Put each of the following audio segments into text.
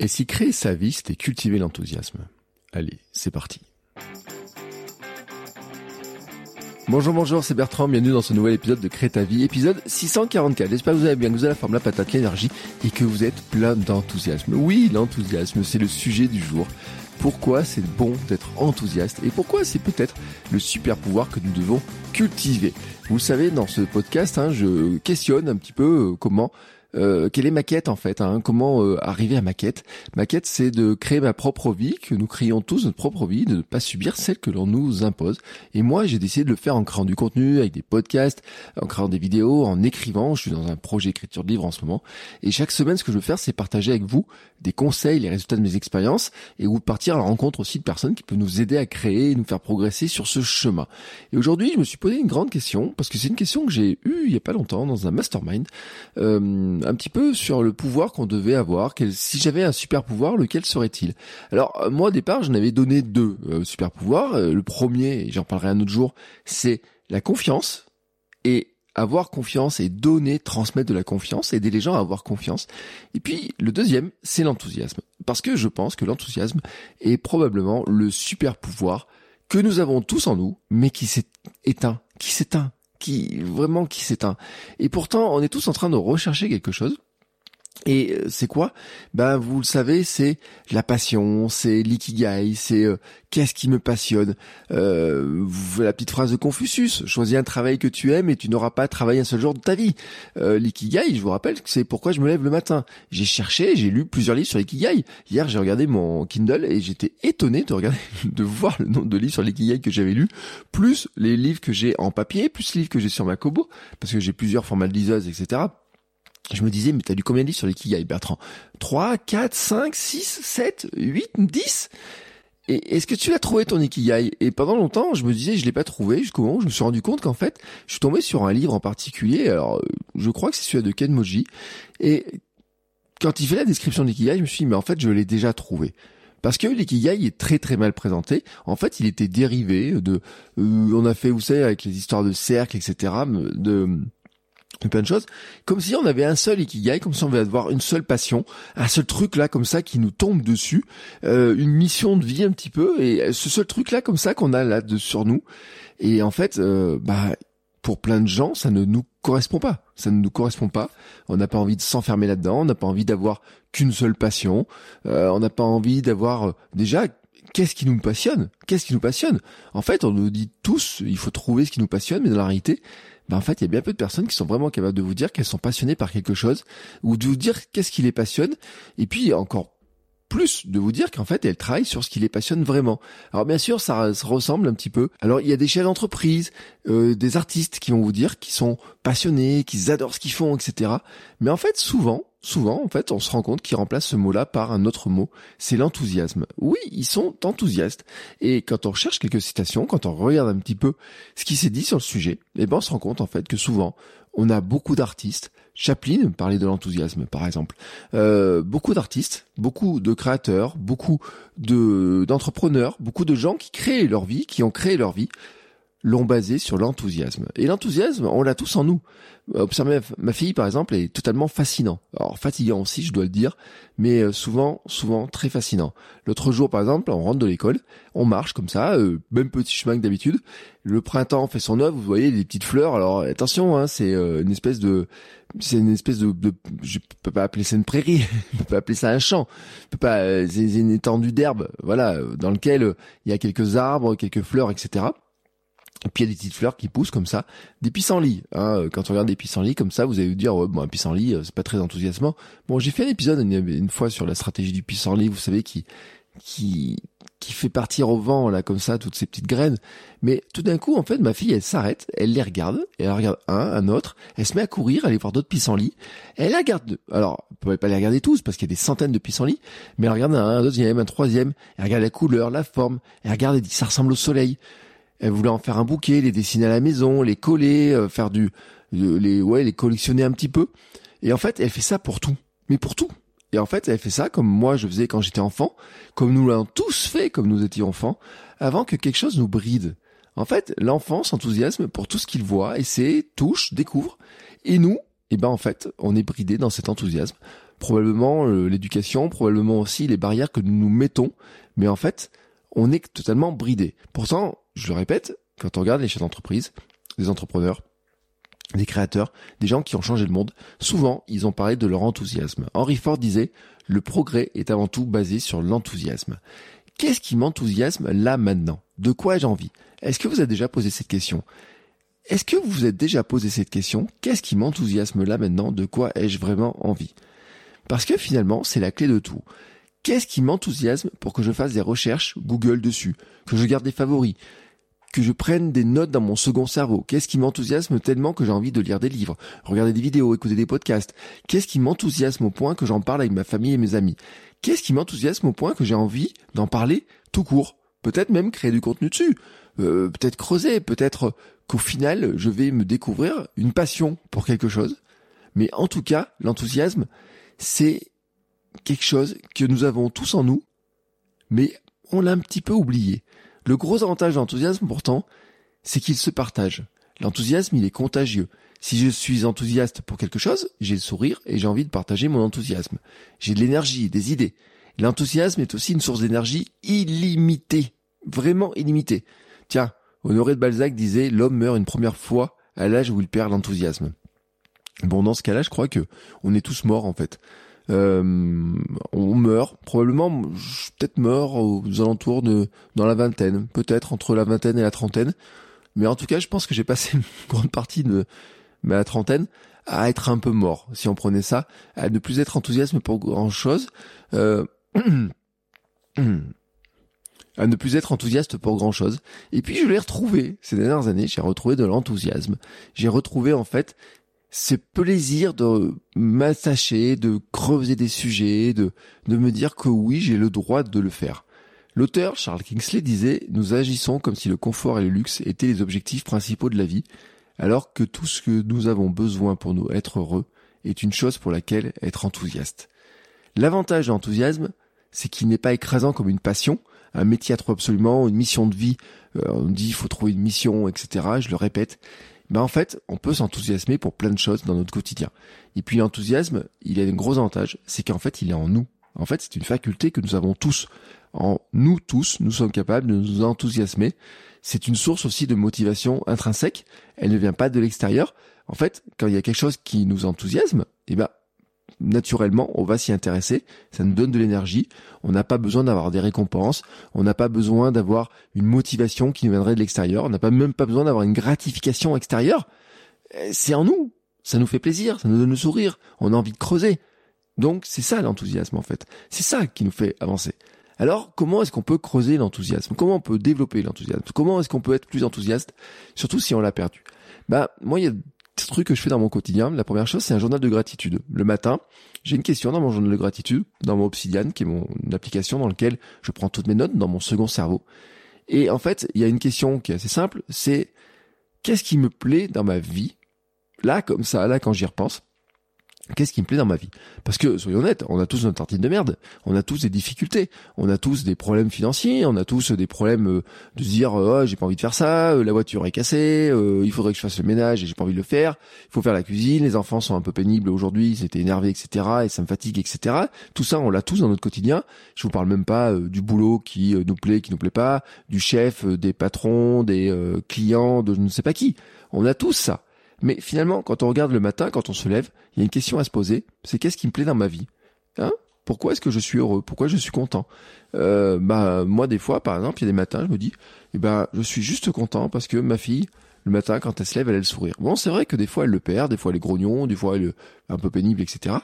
Et si créer sa vie, c'était cultiver l'enthousiasme Allez, c'est parti. Bonjour, bonjour, c'est Bertrand, bienvenue dans ce nouvel épisode de Créer ta vie, épisode 644. J'espère que vous allez bien, que vous avez la forme, la patate, l'énergie et que vous êtes plein d'enthousiasme. Oui, l'enthousiasme, c'est le sujet du jour. Pourquoi c'est bon d'être enthousiaste et pourquoi c'est peut-être le super pouvoir que nous devons cultiver? Vous savez, dans ce podcast, hein, je questionne un petit peu euh, comment euh, quelle est ma quête en fait hein, Comment euh, arriver à ma quête? Ma quête, c'est de créer ma propre vie, que nous créons tous notre propre vie, de ne pas subir celle que l'on nous impose. Et moi, j'ai décidé de le faire en créant du contenu, avec des podcasts, en créant des vidéos, en écrivant. Je suis dans un projet écriture de livre en ce moment. Et chaque semaine, ce que je veux faire, c'est partager avec vous des conseils, les résultats de mes expériences, et vous partir à la rencontre aussi de personnes qui peuvent nous aider à créer et nous faire progresser sur ce chemin. Et aujourd'hui, je me suis posé une grande question, parce que c'est une question que j'ai eue il y a pas longtemps dans un mastermind. Euh, un petit peu sur le pouvoir qu'on devait avoir. si j'avais un super pouvoir, lequel serait-il? Alors euh, moi au départ, j'en avais donné deux euh, super pouvoirs. Euh, le premier, j'en parlerai un autre jour, c'est la confiance et avoir confiance et donner, transmettre de la confiance, aider les gens à avoir confiance. Et puis le deuxième, c'est l'enthousiasme. Parce que je pense que l'enthousiasme est probablement le super pouvoir que nous avons tous en nous, mais qui s'est éteint, qui s'éteint qui vraiment qui s'éteint. Et pourtant, on est tous en train de rechercher quelque chose. Et euh, c'est quoi? Ben vous le savez, c'est la passion, c'est l'ikigai, c'est euh, qu'est-ce qui me passionne? Euh, la petite phrase de Confucius choisis un travail que tu aimes et tu n'auras pas travaillé un seul jour de ta vie. Euh, l'ikigai, je vous rappelle c'est pourquoi je me lève le matin. J'ai cherché, j'ai lu plusieurs livres sur l'ikigai. Hier, j'ai regardé mon Kindle et j'étais étonné de regarder, de voir le nombre de livres sur l'ikigai que j'avais lu, plus les livres que j'ai en papier, plus les livres que j'ai sur ma Kobo, parce que j'ai plusieurs formats de liseuse, etc je me disais, mais t'as lu combien de livres sur l'ikigai, Bertrand? 3, 4, 5, 6, 7, 8, 10 et est-ce que tu l'as trouvé ton Ikigai? Et pendant longtemps, je me disais, je l'ai pas trouvé. Jusqu'au moment où je me suis rendu compte qu'en fait, je suis tombé sur un livre en particulier. Alors, je crois que c'est celui de Ken Moji. Et quand il fait la description de l'Ikigai, je me suis dit, mais en fait, je l'ai déjà trouvé. Parce que l'ikigai est très très mal présenté. En fait, il était dérivé de, euh, on a fait, vous savez, avec les histoires de cercles, etc., de plein de choses, comme si on avait un seul ikigai, comme si on devait avoir une seule passion, un seul truc là comme ça qui nous tombe dessus, euh, une mission de vie un petit peu, et ce seul truc là comme ça qu'on a là de, sur nous. Et en fait, euh, bah pour plein de gens, ça ne nous correspond pas. Ça ne nous correspond pas. On n'a pas envie de s'enfermer là-dedans. On n'a pas envie d'avoir qu'une seule passion. Euh, on n'a pas envie d'avoir déjà qu'est-ce qui nous passionne? Qu'est-ce qui nous passionne? En fait, on nous dit tous, il faut trouver ce qui nous passionne, mais dans la réalité, ben en fait, il y a bien peu de personnes qui sont vraiment capables de vous dire qu'elles sont passionnées par quelque chose, ou de vous dire qu'est-ce qui les passionne, et puis encore plus de vous dire qu'en fait elles travaillent sur ce qui les passionne vraiment. Alors bien sûr ça, ressemble un petit peu. Alors il y a des chefs d'entreprise, euh, des artistes qui vont vous dire qu'ils sont passionnés, qu'ils adorent ce qu'ils font, etc. Mais en fait souvent souvent, en fait, on se rend compte qu'ils remplacent ce mot-là par un autre mot, c'est l'enthousiasme. Oui, ils sont enthousiastes. Et quand on recherche quelques citations, quand on regarde un petit peu ce qui s'est dit sur le sujet, eh ben, on se rend compte, en fait, que souvent, on a beaucoup d'artistes. Chaplin parlait de l'enthousiasme, par exemple. Euh, beaucoup d'artistes, beaucoup de créateurs, beaucoup de d'entrepreneurs, beaucoup de gens qui créent leur vie, qui ont créé leur vie, l'ont basé sur l'enthousiasme. Et l'enthousiasme, on l'a tous en nous. Observez, ma fille, par exemple, est totalement fascinant. Alors, fatigant aussi, je dois le dire, mais euh, souvent, souvent très fascinant. L'autre jour, par exemple, on rentre de l'école, on marche comme ça, euh, même petit chemin que d'habitude. Le printemps fait son œuvre, vous voyez, des petites fleurs. Alors, attention, hein, c'est euh, une espèce de... C'est une espèce de, de, je peux pas appeler ça une prairie, je peux pas appeler ça un champ, je peux pas, c'est une étendue d'herbe, voilà, dans lequel il y a quelques arbres, quelques fleurs, etc. Et puis il y a des petites fleurs qui poussent comme ça, des pissenlits. Hein. Quand on regarde des pissenlits comme ça, vous allez vous dire ouais, bon un pissenlit euh, c'est pas très enthousiasmant. Bon j'ai fait un épisode une, fois sur la stratégie du pissenlit, vous savez qui qui qui fait partir au vent là comme ça toutes ces petites graines. Mais tout d'un coup, en fait, ma fille, elle s'arrête, elle les regarde, elle regarde un, un autre, elle se met à courir, aller voir d'autres pissenlits, elle la regarde deux. Alors, vous pouvez pas les regarder tous parce qu'il y a des centaines de pissenlits, mais elle regarde un, un deuxième, un troisième, elle regarde la couleur, la forme, elle regarde et dit ça ressemble au soleil. Elle voulait en faire un bouquet, les dessiner à la maison, les coller, euh, faire du, les, ouais, les collectionner un petit peu. Et en fait, elle fait ça pour tout. Mais pour tout. Et en fait, elle fait ça comme moi je faisais quand j'étais enfant, comme nous l'avons tous fait comme nous étions enfants, avant que quelque chose nous bride. En fait, l'enfant s'enthousiasme pour tout ce qu'il voit, essaie, touche, découvre. Et nous, eh ben en fait, on est bridé dans cet enthousiasme. Probablement euh, l'éducation, probablement aussi les barrières que nous nous mettons. Mais en fait, on est totalement bridé. Pourtant, je le répète, quand on regarde les chefs d'entreprise, les entrepreneurs, des créateurs, des gens qui ont changé le monde, souvent ils ont parlé de leur enthousiasme. Henry Ford disait le progrès est avant tout basé sur l'enthousiasme. Qu'est-ce qui m'enthousiasme là maintenant? De quoi ai-je envie? Est-ce que vous avez déjà posé cette question? Est-ce que vous vous êtes déjà posé cette question? Qu'est-ce qui m'enthousiasme là maintenant? De quoi ai-je vraiment envie? Parce que finalement, c'est la clé de tout. Qu'est-ce qui m'enthousiasme pour que je fasse des recherches Google dessus, que je garde des favoris, que je prenne des notes dans mon second cerveau. Qu'est-ce qui m'enthousiasme tellement que j'ai envie de lire des livres, regarder des vidéos, écouter des podcasts? Qu'est-ce qui m'enthousiasme au point que j'en parle avec ma famille et mes amis? Qu'est-ce qui m'enthousiasme au point que j'ai envie d'en parler tout court? Peut-être même créer du contenu dessus, euh, peut-être creuser, peut-être qu'au final je vais me découvrir une passion pour quelque chose. Mais en tout cas, l'enthousiasme, c'est quelque chose que nous avons tous en nous, mais on l'a un petit peu oublié. Le gros avantage de l'enthousiasme, pourtant, c'est qu'il se partage. L'enthousiasme, il est contagieux. Si je suis enthousiaste pour quelque chose, j'ai le sourire et j'ai envie de partager mon enthousiasme. J'ai de l'énergie, des idées. L'enthousiasme est aussi une source d'énergie illimitée. Vraiment illimitée. Tiens, Honoré de Balzac disait l'homme meurt une première fois à l'âge où il perd l'enthousiasme. Bon, dans ce cas-là, je crois que on est tous morts en fait. Euh, on meurt probablement peut-être mort aux alentours de dans la vingtaine, peut-être entre la vingtaine et la trentaine. Mais en tout cas, je pense que j'ai passé une grande partie de ma trentaine à être un peu mort, si on prenait ça, à ne plus être enthousiaste pour grand chose, euh, à ne plus être enthousiaste pour grand chose. Et puis je l'ai retrouvé ces dernières années, j'ai retrouvé de l'enthousiasme. J'ai retrouvé en fait ce plaisir de m'attacher, de creuser des sujets, de, de me dire que oui, j'ai le droit de le faire. L'auteur Charles Kingsley disait Nous agissons comme si le confort et le luxe étaient les objectifs principaux de la vie, alors que tout ce que nous avons besoin pour nous être heureux est une chose pour laquelle être enthousiaste. L'avantage de l'enthousiasme, c'est qu'il n'est pas écrasant comme une passion, un métier à trop absolument, une mission de vie, euh, on dit il faut trouver une mission, etc. Je le répète, ben en fait, on peut s'enthousiasmer pour plein de choses dans notre quotidien. Et puis l'enthousiasme, il a un gros avantage, c'est qu'en fait, il est en nous. En fait, c'est une faculté que nous avons tous. En nous tous, nous sommes capables de nous enthousiasmer. C'est une source aussi de motivation intrinsèque. Elle ne vient pas de l'extérieur. En fait, quand il y a quelque chose qui nous enthousiasme, eh ben, naturellement, on va s'y intéresser, ça nous donne de l'énergie, on n'a pas besoin d'avoir des récompenses, on n'a pas besoin d'avoir une motivation qui nous viendrait de l'extérieur, on n'a pas même pas besoin d'avoir une gratification extérieure. Euh, c'est en nous, ça nous fait plaisir, ça nous donne le sourire, on a envie de creuser. Donc c'est ça l'enthousiasme en fait, c'est ça qui nous fait avancer. Alors comment est-ce qu'on peut creuser l'enthousiasme? Comment on peut développer l'enthousiasme? Comment est-ce qu'on peut être plus enthousiaste, surtout si on l'a perdu? Bah moi trucs que je fais dans mon quotidien. La première chose, c'est un journal de gratitude. Le matin, j'ai une question dans mon journal de gratitude, dans mon Obsidian, qui est mon application dans laquelle je prends toutes mes notes dans mon second cerveau. Et en fait, il y a une question qui est assez simple, c'est qu'est-ce qui me plaît dans ma vie? Là, comme ça, là, quand j'y repense, Qu'est-ce qui me plaît dans ma vie? Parce que, soyons honnêtes, on a tous notre tartine de merde, on a tous des difficultés, on a tous des problèmes financiers, on a tous des problèmes euh, de se dire oh, j'ai pas envie de faire ça, euh, la voiture est cassée, euh, il faudrait que je fasse le ménage et j'ai pas envie de le faire, il faut faire la cuisine, les enfants sont un peu pénibles aujourd'hui, ils étaient énervés, etc. et ça me fatigue, etc. Tout ça, on l'a tous dans notre quotidien. Je vous parle même pas du boulot qui nous plaît, qui nous plaît pas, du chef, des patrons, des clients, de je ne sais pas qui. On a tous ça. Mais finalement, quand on regarde le matin, quand on se lève, il y a une question à se poser, c'est qu'est-ce qui me plaît dans ma vie? Hein? Pourquoi est-ce que je suis heureux? Pourquoi je suis content? Euh, Bah moi des fois, par exemple, il y a des matins, je me dis, eh ben je suis juste content parce que ma fille, le matin, quand elle se lève, elle a le sourire. Bon, c'est vrai que des fois elle le perd, des fois elle est grognon, des fois elle est un peu pénible, etc.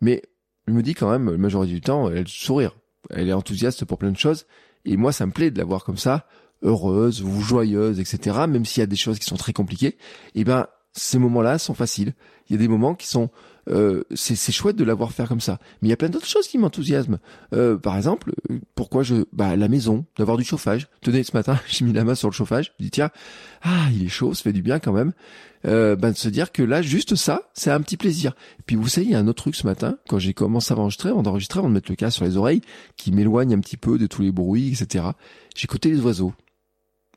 Mais je me dis quand même, la majorité du temps, elle a le sourire. Elle est enthousiaste pour plein de choses. Et moi, ça me plaît de la voir comme ça, heureuse ou joyeuse, etc. Même s'il y a des choses qui sont très compliquées, eh ben, ces moments-là sont faciles. Il y a des moments qui sont euh, c'est chouette de l'avoir faire comme ça. Mais il y a plein d'autres choses qui m'enthousiasment. Euh, par exemple, pourquoi je bah la maison, d'avoir du chauffage. Tenez, ce matin, j'ai mis la main sur le chauffage. Je dis tiens, ah il est chaud, ça fait du bien quand même. Euh, bah, de se dire que là, juste ça, c'est un petit plaisir. Et puis vous savez, il y a un autre truc ce matin, quand j'ai commencé à enregistrer, avant d'enregistrer, avant de mettre le casque sur les oreilles, qui m'éloigne un petit peu de tous les bruits, etc. J'écoutais les oiseaux.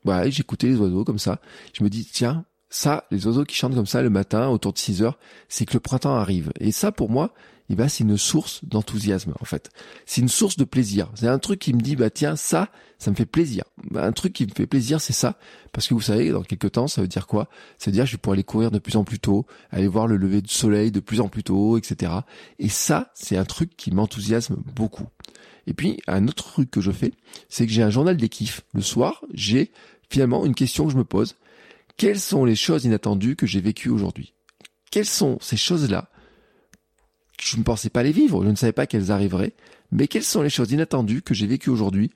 Ouais, j'écoutais les oiseaux comme ça. Je me dis, tiens, ça, les oiseaux qui chantent comme ça le matin autour de 6 heures, c'est que le printemps arrive. Et ça, pour moi, eh ben, c'est une source d'enthousiasme, en fait. C'est une source de plaisir. C'est un truc qui me dit, bah, tiens, ça, ça me fait plaisir. Bah, un truc qui me fait plaisir, c'est ça. Parce que vous savez, dans quelques temps, ça veut dire quoi? Ça veut dire que je vais pouvoir aller courir de plus en plus tôt, aller voir le lever du soleil de plus en plus tôt, etc. Et ça, c'est un truc qui m'enthousiasme beaucoup. Et puis, un autre truc que je fais, c'est que j'ai un journal des kiffs. Le soir, j'ai finalement une question que je me pose quelles sont les choses inattendues que j'ai vécues aujourd'hui? Quelles sont ces choses-là? Je ne pensais pas les vivre, je ne savais pas qu'elles arriveraient, mais quelles sont les choses inattendues que j'ai vécues aujourd'hui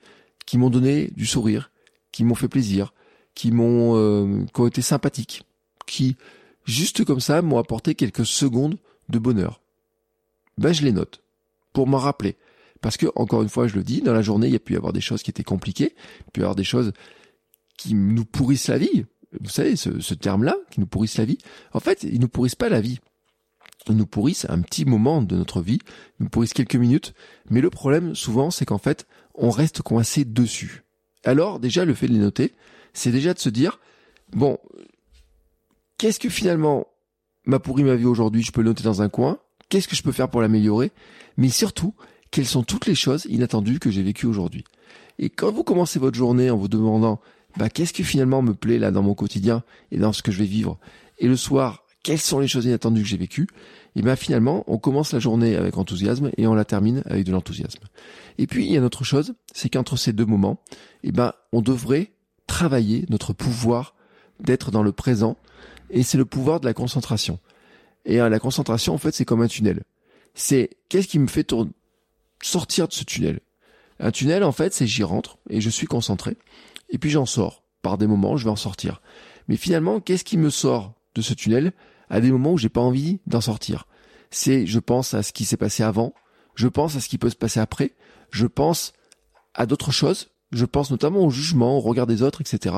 qui m'ont donné du sourire, qui m'ont fait plaisir, qui m'ont euh, qui ont été sympathiques, qui juste comme ça m'ont apporté quelques secondes de bonheur? Ben je les note pour m'en rappeler. Parce que, encore une fois, je le dis, dans la journée, il y a pu y avoir des choses qui étaient compliquées, il y a pu y avoir des choses qui nous pourrissent la vie, vous savez, ce, terme-là, qui nous pourrissent la vie, en fait, ils nous pourrissent pas la vie. Ils nous pourrissent un petit moment de notre vie, ils nous pourrissent quelques minutes, mais le problème, souvent, c'est qu'en fait, on reste coincé dessus. Alors, déjà, le fait de les noter, c'est déjà de se dire, bon, qu'est-ce que finalement m'a pourri ma vie aujourd'hui, je peux le noter dans un coin, qu'est-ce que je peux faire pour l'améliorer, mais surtout, quelles sont toutes les choses inattendues que j'ai vécues aujourd'hui. Et quand vous commencez votre journée en vous demandant bah, qu'est-ce qui finalement me plaît là dans mon quotidien et dans ce que je vais vivre? Et le soir, quelles sont les choses inattendues que j'ai vécues? Et ben finalement, on commence la journée avec enthousiasme et on la termine avec de l'enthousiasme. Et puis il y a une autre chose, c'est qu'entre ces deux moments, eh ben on devrait travailler notre pouvoir d'être dans le présent et c'est le pouvoir de la concentration. Et hein, la concentration en fait, c'est comme un tunnel. C'est qu'est-ce qui me fait sortir de ce tunnel? Un tunnel en fait, c'est j'y rentre et je suis concentré et puis j'en sors. Par des moments, je vais en sortir. Mais finalement, qu'est-ce qui me sort de ce tunnel à des moments où j'ai pas envie d'en sortir? C'est, je pense à ce qui s'est passé avant, je pense à ce qui peut se passer après, je pense à d'autres choses, je pense notamment au jugement, au regard des autres, etc.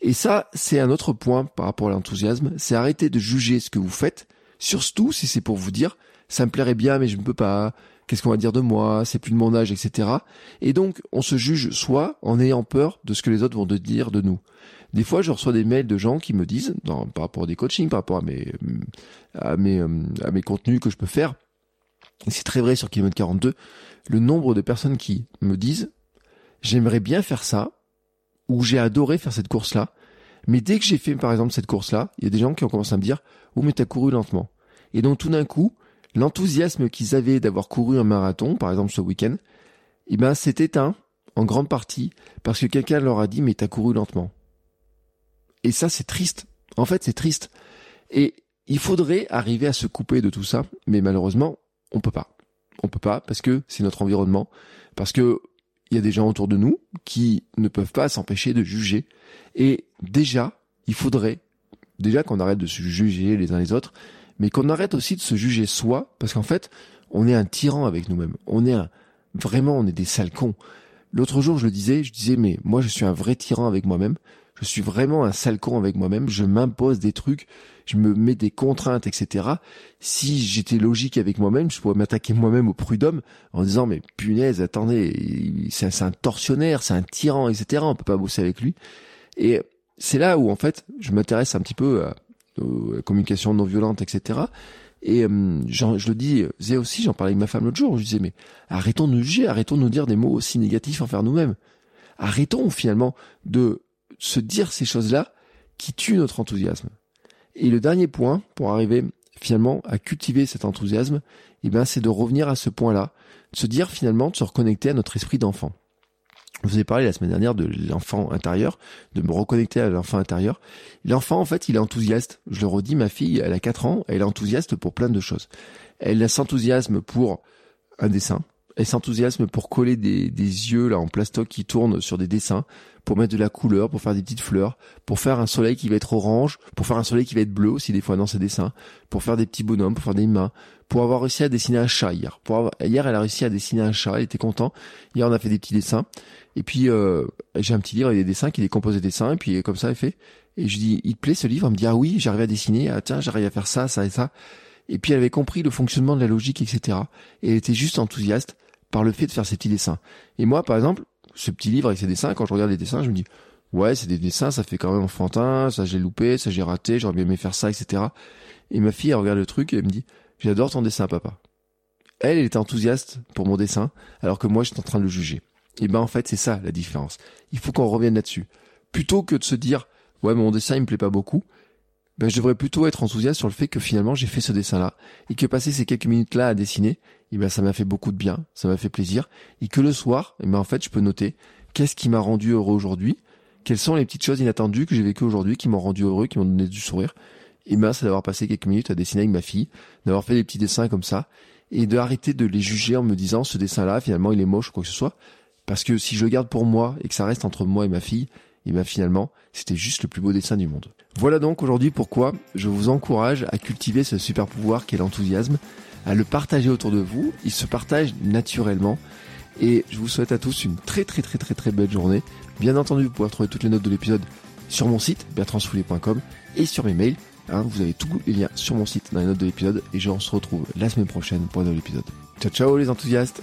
Et ça, c'est un autre point par rapport à l'enthousiasme, c'est arrêter de juger ce que vous faites, surtout si c'est pour vous dire, ça me plairait bien, mais je ne peux pas, qu'est-ce qu'on va dire de moi, c'est plus de mon âge, etc. Et donc, on se juge soit en ayant peur de ce que les autres vont dire de nous. Des fois, je reçois des mails de gens qui me disent, par rapport à des coachings, par rapport à mes, à mes, à mes contenus que je peux faire, c'est très vrai sur Kilomètre 42, le nombre de personnes qui me disent, j'aimerais bien faire ça, ou j'ai adoré faire cette course-là, mais dès que j'ai fait, par exemple, cette course-là, il y a des gens qui ont commencé à me dire, oh, mais t'as couru lentement. Et donc, tout d'un coup, l'enthousiasme qu'ils avaient d'avoir couru un marathon, par exemple ce week-end, eh ben, s'est éteint en grande partie parce que quelqu'un leur a dit mais t'as couru lentement. Et ça c'est triste. En fait c'est triste. Et il faudrait arriver à se couper de tout ça, mais malheureusement on peut pas. On peut pas parce que c'est notre environnement, parce que il y a des gens autour de nous qui ne peuvent pas s'empêcher de juger. Et déjà il faudrait déjà qu'on arrête de se juger les uns les autres mais qu'on arrête aussi de se juger soi, parce qu'en fait, on est un tyran avec nous-mêmes. On est un, vraiment, on est des sales cons. L'autre jour, je le disais, je disais, mais moi, je suis un vrai tyran avec moi-même. Je suis vraiment un sale con avec moi-même. Je m'impose des trucs. Je me mets des contraintes, etc. Si j'étais logique avec moi-même, je pourrais m'attaquer moi-même au prud'homme en disant, mais punaise, attendez, c'est un, tortionnaire, c'est un tyran, etc. On peut pas bosser avec lui. Et c'est là où, en fait, je m'intéresse un petit peu à, communication non violente, etc. Et euh, je le dis, c'est aussi, j'en parlais avec ma femme l'autre jour, je disais, mais arrêtons de nous juger, arrêtons de nous dire des mots aussi négatifs envers nous-mêmes. Arrêtons finalement de se dire ces choses-là qui tuent notre enthousiasme. Et le dernier point, pour arriver finalement à cultiver cet enthousiasme, eh ben, c'est de revenir à ce point-là, de se dire finalement, de se reconnecter à notre esprit d'enfant. Je vous ai parlé la semaine dernière de l'enfant intérieur, de me reconnecter à l'enfant intérieur. L'enfant, en fait, il est enthousiaste. Je le redis, ma fille, elle a 4 ans, elle est enthousiaste pour plein de choses. Elle s'enthousiasme pour un dessin, Elle s'enthousiasme pour coller des, des yeux là en plastoc qui tournent sur des dessins, pour mettre de la couleur, pour faire des petites fleurs, pour faire un soleil qui va être orange, pour faire un soleil qui va être bleu aussi des fois dans ses dessins, pour faire des petits bonhommes, pour faire des mains, pour avoir réussi à dessiner un chat hier. Pour avoir, hier, elle a réussi à dessiner un chat, elle était content. Hier, on a fait des petits dessins. Et puis, euh, j'ai un petit livre avec des dessins qui décompose des dessins, et puis comme ça, elle fait. Et je dis, il te plaît ce livre? Elle me dit, ah oui, j'arrive à dessiner, ah tiens, j'arrive à faire ça, ça et ça. Et puis elle avait compris le fonctionnement de la logique, etc. Et elle était juste enthousiaste par le fait de faire ces petits dessins. Et moi, par exemple, ce petit livre avec ses dessins, quand je regarde les dessins, je me dis, ouais, c'est des dessins, ça fait quand même enfantin, ça j'ai loupé, ça j'ai raté, j'aurais bien aimé faire ça, etc. Et ma fille, elle regarde le truc et elle me dit, j'adore ton dessin, papa. Elle, elle était enthousiaste pour mon dessin, alors que moi, j'étais en train de le juger. Et ben, en fait, c'est ça, la différence. Il faut qu'on revienne là-dessus. Plutôt que de se dire, ouais, mon dessin, il me plaît pas beaucoup, ben, je devrais plutôt être enthousiaste sur le fait que finalement j'ai fait ce dessin-là et que passer ces quelques minutes-là à dessiner, eh ben ça m'a fait beaucoup de bien, ça m'a fait plaisir et que le soir, eh ben en fait je peux noter qu'est-ce qui m'a rendu heureux aujourd'hui, quelles sont les petites choses inattendues que j'ai vécues aujourd'hui qui m'ont rendu heureux, qui m'ont donné du sourire. Et ben c'est d'avoir passé quelques minutes à dessiner avec ma fille, d'avoir fait des petits dessins comme ça et d'arrêter de les juger en me disant ce dessin-là finalement il est moche ou quoi que ce soit parce que si je le garde pour moi et que ça reste entre moi et ma fille, et bien finalement, c'était juste le plus beau dessin du monde. Voilà donc aujourd'hui pourquoi je vous encourage à cultiver ce super pouvoir qu'est l'enthousiasme, à le partager autour de vous. Il se partage naturellement. Et je vous souhaite à tous une très très très très très belle journée. Bien entendu, vous pouvez retrouver toutes les notes de l'épisode sur mon site, bertrandsfoulet.com et sur mes mails. Hein, vous avez tous les liens sur mon site dans les notes de l'épisode et je se retrouve la semaine prochaine pour un nouvel épisode. Ciao ciao les enthousiastes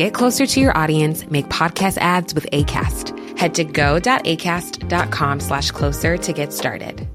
Get closer to your audience, make podcast ads with ACAST. Head to go.acast.com slash closer to get started.